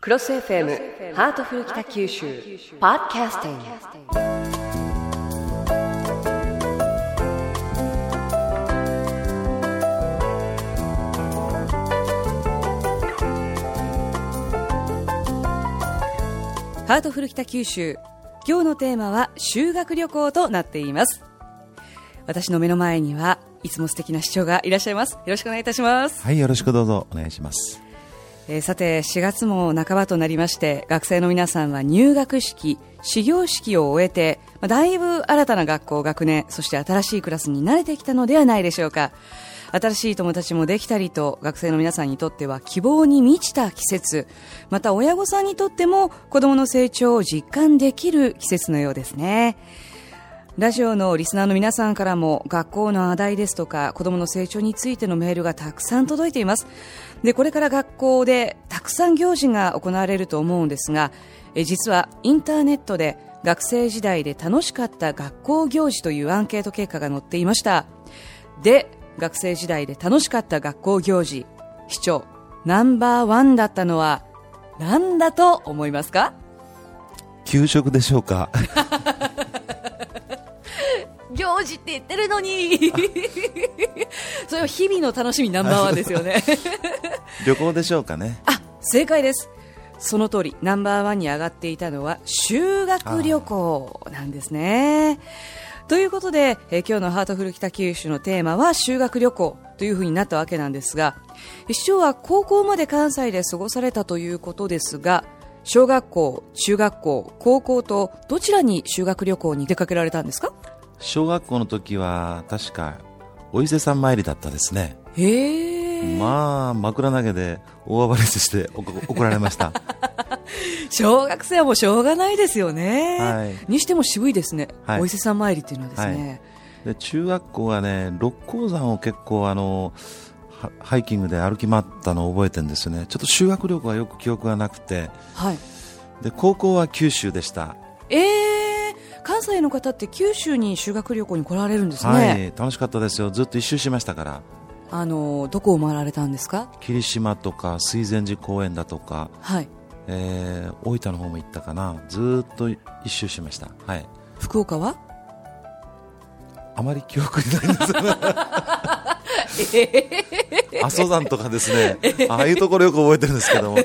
クロス FM ハートフル北九州ポッドキャスティング。ハートフル北九州今日のテーマは修学旅行となっています。私の目の前にはいつも素敵な市長がいらっしゃいます。よろしくお願いいたします。はい、よろしくどうぞお願いします。えーさて4月も半ばとなりまして学生の皆さんは入学式始業式を終えて、まあだいぶ新たな学校学年そして新しいクラスに慣れてきたのではないでしょうか。新しい友達もできたりと学生の皆さんにとっては希望に満ちた季節。また親御さんにとっても子供の成長を実感できる季節のようですね。ラジオのリスナーの皆さんからも学校の話題ですとか子どもの成長についてのメールがたくさん届いています。でこれから学校でたくさん行事が行われると思うんですがえ実はインターネットで学生時代で楽しかった学校行事というアンケート結果が載っていましたで学生時代で楽しかった学校行事市長ナンバーワンだったのは何だと思いますか？給食でしょうか？行事って言ってるのに。それは日々の楽しみナンバーワンですよね。旅行でしょうかね。あ正解です。その通りナンバーワンに上がっていたのは修学旅行なんですね。ということで、えー今日のハートフル北九州のテーマは修学旅行というふうになったわけなんですが市長は高校まで関西で過ごされたということですが小学校、中学校、高校とどちらに修学旅行に出かけられたんですか？小学校の時は確かお伊勢さん参りだったですね。へえ、まあ枕投げで大暴れして怒られました。小学生はもうしょうがないですよね、はい。にしても渋いですね、はい。お伊勢さん参りっていうのはですね、で中学校はね六甲山を結構あのハハイキングで歩き回ったのを覚えてるんですよね。ちょっと修学旅行はよく記憶がなくて、はい。で高校は九州でした。えー、関西の方って九州に修学旅行に来られるんですね、はい、楽しかったですよ。ずっと一周しましたから。あのどこを回られたんですか？霧島とか水前寺公園だとか、はい。えー大分の方も行ったかな。ずーっと一周しました。はい。福岡は？あまり記憶にないんですよね。阿蘇山とかですね。ああいうところよく覚えてるんですけども。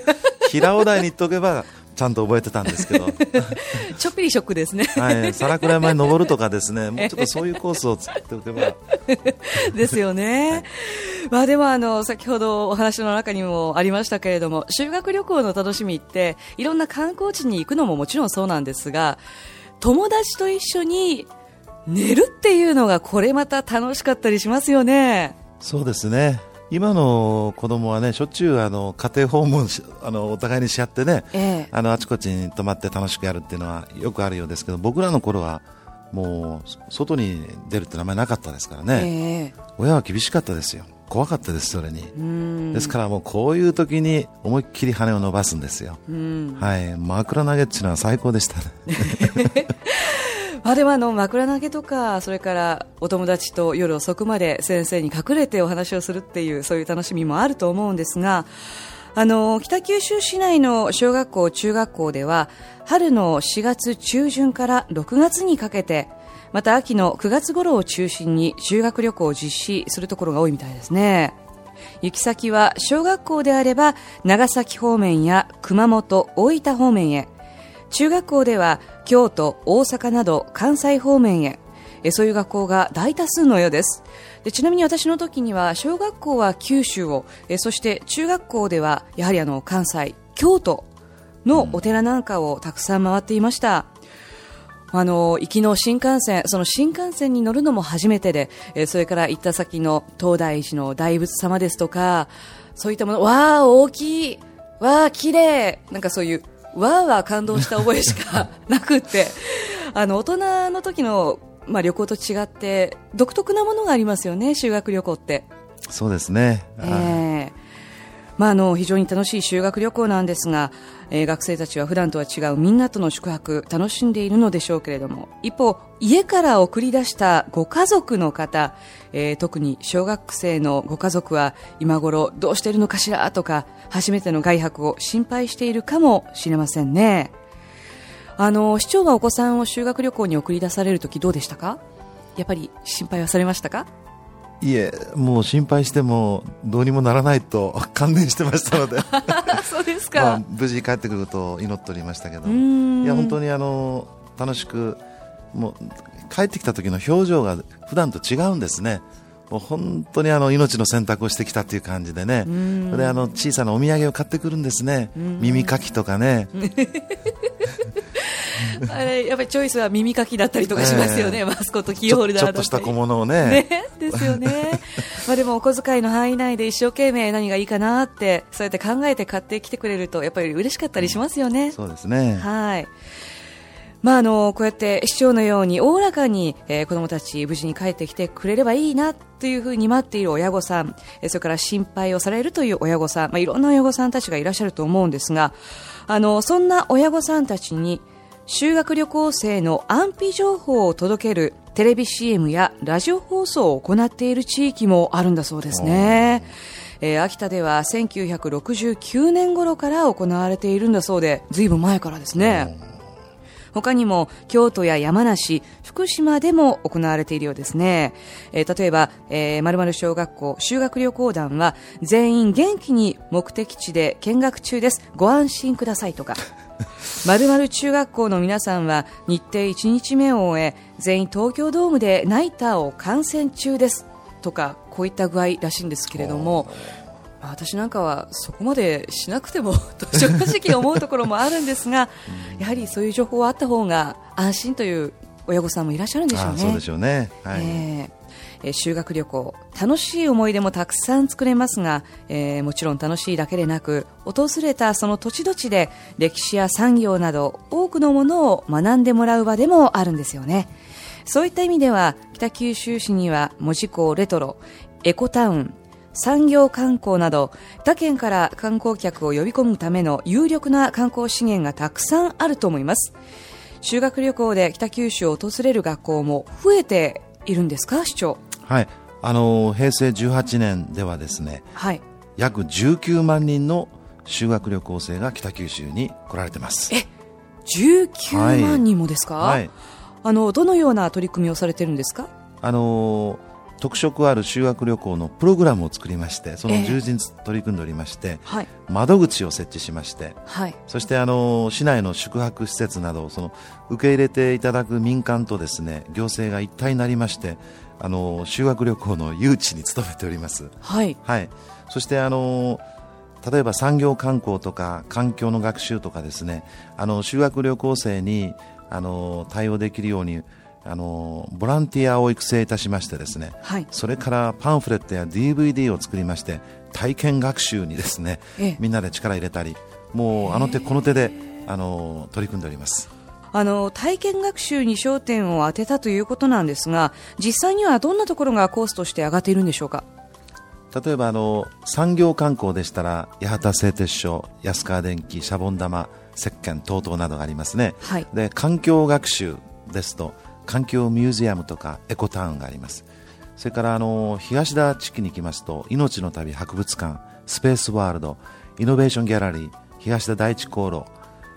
平尾台に行っとけばちゃんと覚えてたんですけど、ちょっぴりショックですね。はい、皿倉山に登るとかですね。もうちょっとそういうコースを作っておけば。ですよね、まあ、でもあの先ほどお話の中にもありましたけれども修学旅行の楽しみっていろんな観光地に行くのももちろんそうなんですが友達と一緒に寝るっていうのがこれまた楽しかったりしますよね。そうですね今の子供はねしょっちゅうあの家庭訪問しあのお互いにし合ってねええ。あのあちこちに泊まって楽しくやるっていうのはよくあるようですけど僕らの頃はもうそ外に出るって名前なかったですからね、ええ。親は厳しかったですよ。怖かったですそれに。うん。ですからもうこういう時に思いっきり羽を伸ばすんですよ、うん。はい。枕投げっていうのは最高でしたね。ま あ、でもあの枕投げとかそれからお友達と夜遅くまで先生に隠れてお話をするっていうそういう楽しみもあると思うんですがあの北九州市内の小学校、中学校では春の4月中旬から6月にかけてまた秋の9月頃を中心に修学旅行を実施するところが多いみたいですね。行き先は小学校であれば長崎方面や熊本、大分方面へ中学校では京都、大阪など関西方面へ。えそういう学校が大多数のようです。でちなみに私の時には小学校は九州をえそして中学校ではやはりあの関西、京都のお寺なんかをたくさん回っていました、あの行きの新幹線、その新幹線に乗るのも初めてで、えそれから行った先の東大寺の大仏様ですとか、そういったもの、わあ、大きい、わあ、綺麗なんかそういう、わあは感動した覚えしかなくって、あの、大人の時の、まあ、旅行と違って、独特なものがありますよね、修学旅行って。そうですね、ええまあ、あの非常に楽しい修学旅行なんですが、えー、学生たちは普段とは違うみんなとの宿泊楽しんでいるのでしょうけれども。一方、家から送り出したご家族の方、えー、特に小学生のご家族は今頃どうしているのかしらとか初めての外泊を心配しているかもしれませんね。あの市長はお子さんを修学旅行に送り出される時どうでしたか？やっぱり心配はされましたか？いえ、もう心配してもどうにもならないと観念してましたので。そうですか、まあ、無事帰ってくると祈っておりましたけどいや本当にあの楽しくもう帰ってきた時の表情が普段と違うんですね。もう本当にあの命の選択をしてきたという感じでね、それあの小さなお土産を買ってくるんですね、耳かきとかね。あれやっぱりチョイスは耳かきだったりとかしますよね、えー、マスコットキーホルダーちょっとした小物をね。ねですよね。まあでもお小遣いの範囲内で一生懸命何がいいかなってそうやって考えて買ってきてくれるとやっぱり嬉しかったりしますよね。そうですね。はい。まあ、あのこうやって市長のようにおおらかに、えー、子どもたち無事に帰ってきてくれればいいなというふうに待っている親御さん、えー、それから心配をされるという親御さん、まあ、いろんな親御さんたちがいらっしゃると思うんですがあのそんな親御さんたちに修学旅行生の安否情報を届けるテレビ CM やラジオ放送を行っている地域もあるんだそうですね。えー、秋田では1969年頃から行われているんだそうで、ずいぶん前からですね。他にも京都や山梨、福島でも行われているようですね。えー、例えば、えー、〇〇小学校修学旅行団は全員元気に目的地で見学中です。ご安心くださいとか。〇〇中学校の皆さんは日程1日目を終え全員東京ドームでナイターを観戦中ですとかこういった具合らしいんですけれども私なんかはそこまでしなくてもと 正直思うところもあるんですがやはりそういう情報はあった方が安心という親御さんもいらっしゃるんでしょうね。そうでしょうね、はい。えー、修学旅行楽しい思い出もたくさん作れますが、えー、もちろん楽しいだけでなく訪れたその土地土地で歴史や産業など多くのものを学んでもらう場でもあるんですよね。そういった意味では北九州市には門司港レトロエコタウン産業観光など他県から観光客を呼び込むための有力な観光資源がたくさんあると思います。修学旅行で北九州を訪れる学校も増えているんですか市長？はい。あの平成18年ではですね、はい、約19万人の修学旅行生が北九州に来られてます。え19万人もですか、はい、あのどのような取り組みをされてるんですか？あの特色ある修学旅行のプログラムを作りましてその充実取り組んでおりまして、えーはい、窓口を設置しまして、はい、そしてあの市内の宿泊施設などその受け入れていただく民間とですね行政が一体になりましてあの修学旅行の誘致に努めております。はい、はい、そしてあの例えば産業観光とか環境の学習とかですねあの修学旅行生にあの対応できるようにあのボランティアを育成いたしましてですね、はい、それからパンフレットや DVD を作りまして体験学習にですね、みんなで力入れたりもうあの手この手であの取り組んでおります。あの体験学習に焦点を当てたということなんですが実際にはどんなところがコースとして上がっているんでしょうか？例えばあの産業観光でしたら八幡製鉄所安川電機シャボン玉石鹸等々などがありますね、はい、で環境学習ですと環境ミュージアムとかエコタウンがあります。それからあの東田地区に行きますと命の旅博物館スペースワールドイノベーションギャラリー東田第一高炉、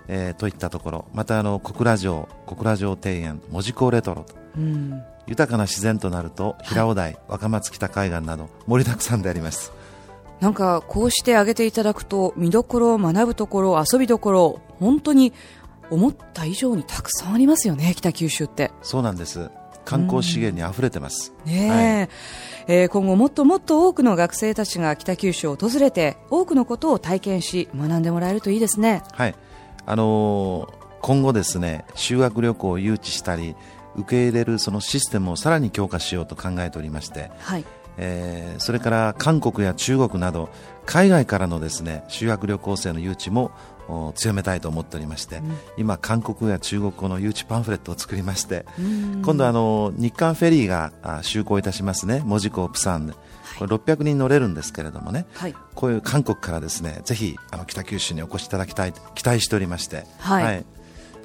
えー、といったところまたあの小倉城小倉城庭園門司港レトロと、うん、豊かな自然となると平尾台、はい、若松北海岸など盛りだくさんであります。なんかこうして挙げていただくと見どころ学ぶところ遊びどころ本当に思った以上にたくさんありますよね北九州って。そうなんです。観光資源に溢れてます、ねはい、えー、今後もっともっと多くの学生たちが北九州を訪れて多くのことを体験し学んでもらえるといいですね。はい。あのー、今後ですね修学旅行を誘致したり受け入れるそのシステムをさらに強化しようと考えておりまして、はい。えー、それから韓国や中国など海外からのですね修学旅行生の誘致も強めたいと思っておりまして、うん、今、韓国や中国語の誘致パンフレットを作りまして、今度あの日韓フェリーが就航いたしますね。門司港プサン。で。これ600人乗れるんですけれどもね、はい、こういう韓国からですねぜひあの北九州にお越しいただきたい期待しておりまして、はい、はい、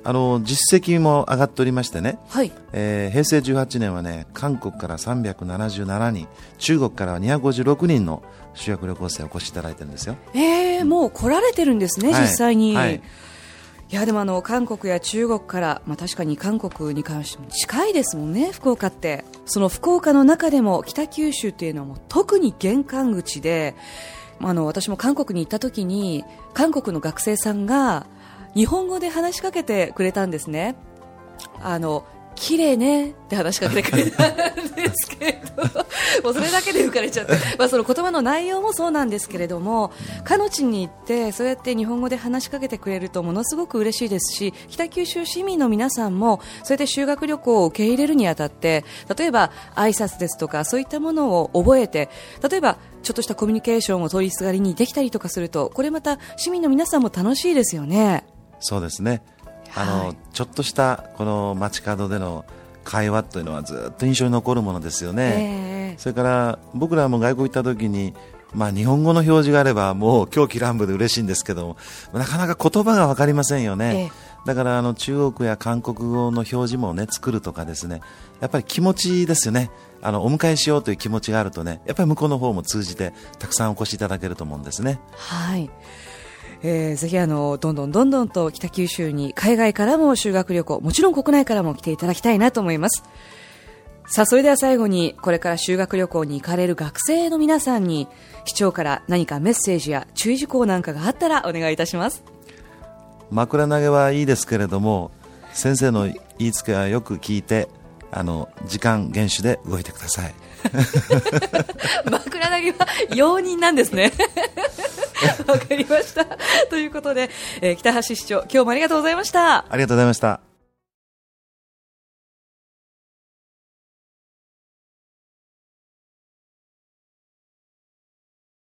あの実績も上がっておりましてね、はい。えー、平成18年はね韓国から377人中国からは256人の修学旅行生をお越しいただいてるんですよ。えー、もう来られてるんですね、実際に。はい、いやでもあの韓国や中国から、まあ、確かに韓国に関しても近いですもんね、福岡ってその福岡の中でも北九州というのはもう特に玄関口であの私も韓国に行った時に韓国の学生さんが日本語で話しかけてくれたんですね。あの綺麗ねって話しかけてくれたんですけど。もうそれだけで浮かれちゃって、まあ、その言葉の内容もそうなんですけれども彼の地に行ってそうやって日本語で話しかけてくれるとものすごく嬉しいですし北九州市民の皆さんもそうやって修学旅行を受け入れるにあたって例えば挨拶ですとかそういったものを覚えて例えばちょっとしたコミュニケーションを取りすがりにできたりとかするとこれまた市民の皆さんも楽しいですよね。そうですねあの、はい、ちょっとしたこの街角での会話というのはずっと印象に残るものですよね、えー、それから僕らも外国行った時にまあ、日本語の表示があればもう狂気乱舞で嬉しいんですけどなかなか言葉が分かりませんよね、えー、だからあの中国や韓国語の表示も、ね、作るとかですねやっぱり気持ちですよね。あのお迎えしようという気持ちがあるとねやっぱり向こうの方も通じてたくさんお越しいただけると思うんですね。はいえー、ぜひあのどんどんどんどんと北九州に海外からも修学旅行もちろん国内からも来ていただきたいなと思います。さあそれでは最後にこれから修学旅行に行かれる学生の皆さんに市長から何かメッセージや注意事項なんかがあったらお願いいたします。枕投げはいいですけれども先生の言いつけはよく聞いてあの時間厳守で動いてください。枕投げは容認なんですね わかりました。ということで、えー、北橋市長、今日もありがとうございました。ありがとうございました。